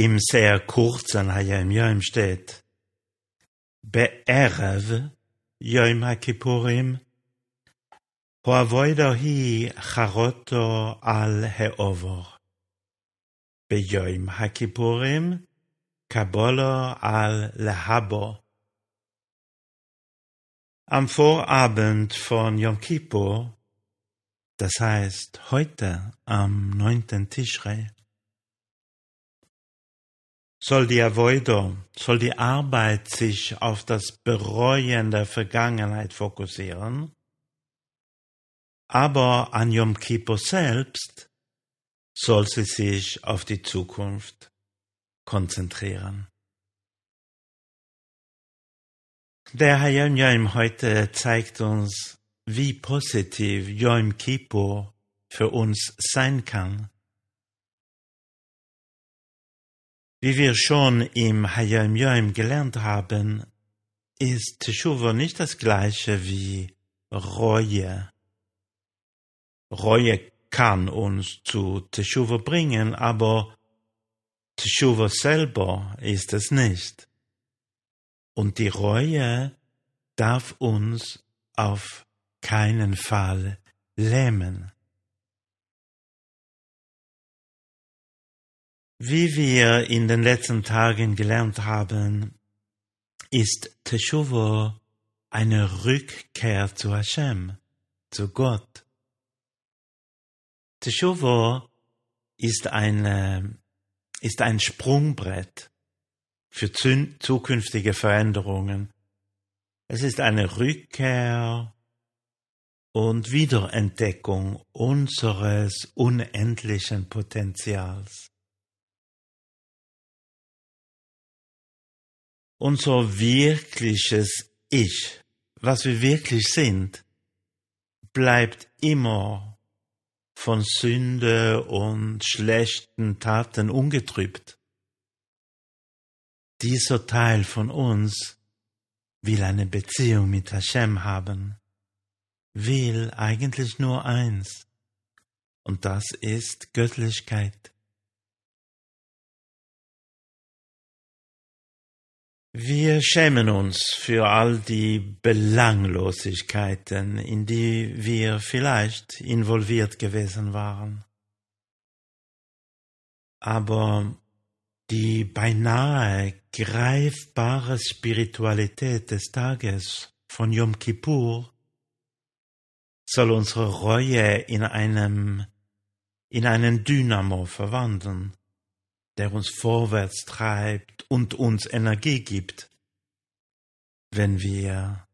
im sehr kurzen Hayom Yom steht, Be'erev Yom HaKippurim, Hoavoido hi charoto al he'ovor. Be'yom HaKippurim, Kabolo al lehabo. Am Vorabend von Yom Kippur, das heißt heute am neunten Tischrei, soll die Avoido, soll die Arbeit sich auf das Bereuen der Vergangenheit fokussieren, aber an Yom Kippur selbst soll sie sich auf die Zukunft konzentrieren. Der Hayom Yom heute zeigt uns, wie positiv Yom Kippur für uns sein kann. Wie wir schon im Hayom Yom gelernt haben, ist Teshuva nicht das gleiche wie Reue. Reue kann uns zu Teshuva bringen, aber Teshuva selber ist es nicht. Und die Reue darf uns auf keinen Fall lähmen. Wie wir in den letzten Tagen gelernt haben, ist Teshuva eine Rückkehr zu Hashem, zu Gott. Teshuva ist, eine, ist ein Sprungbrett für zukünftige Veränderungen. Es ist eine Rückkehr und Wiederentdeckung unseres unendlichen Potenzials. Unser wirkliches Ich, was wir wirklich sind, bleibt immer von Sünde und schlechten Taten ungetrübt. Dieser Teil von uns will eine Beziehung mit Hashem haben, will eigentlich nur eins, und das ist Göttlichkeit. Wir schämen uns für all die Belanglosigkeiten, in die wir vielleicht involviert gewesen waren. Aber die beinahe greifbare Spiritualität des Tages von Yom Kippur soll unsere Reue in einem, in einen Dynamo verwandeln der uns vorwärts treibt und uns Energie gibt, wenn wir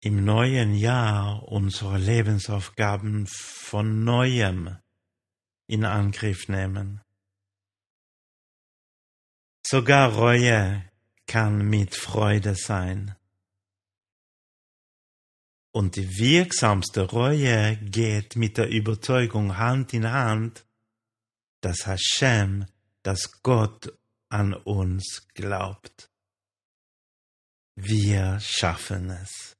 im neuen Jahr unsere Lebensaufgaben von neuem in Angriff nehmen. Sogar Reue kann mit Freude sein. Und die wirksamste Reue geht mit der Überzeugung Hand in Hand, dass Hashem, dass Gott an uns glaubt. Wir schaffen es.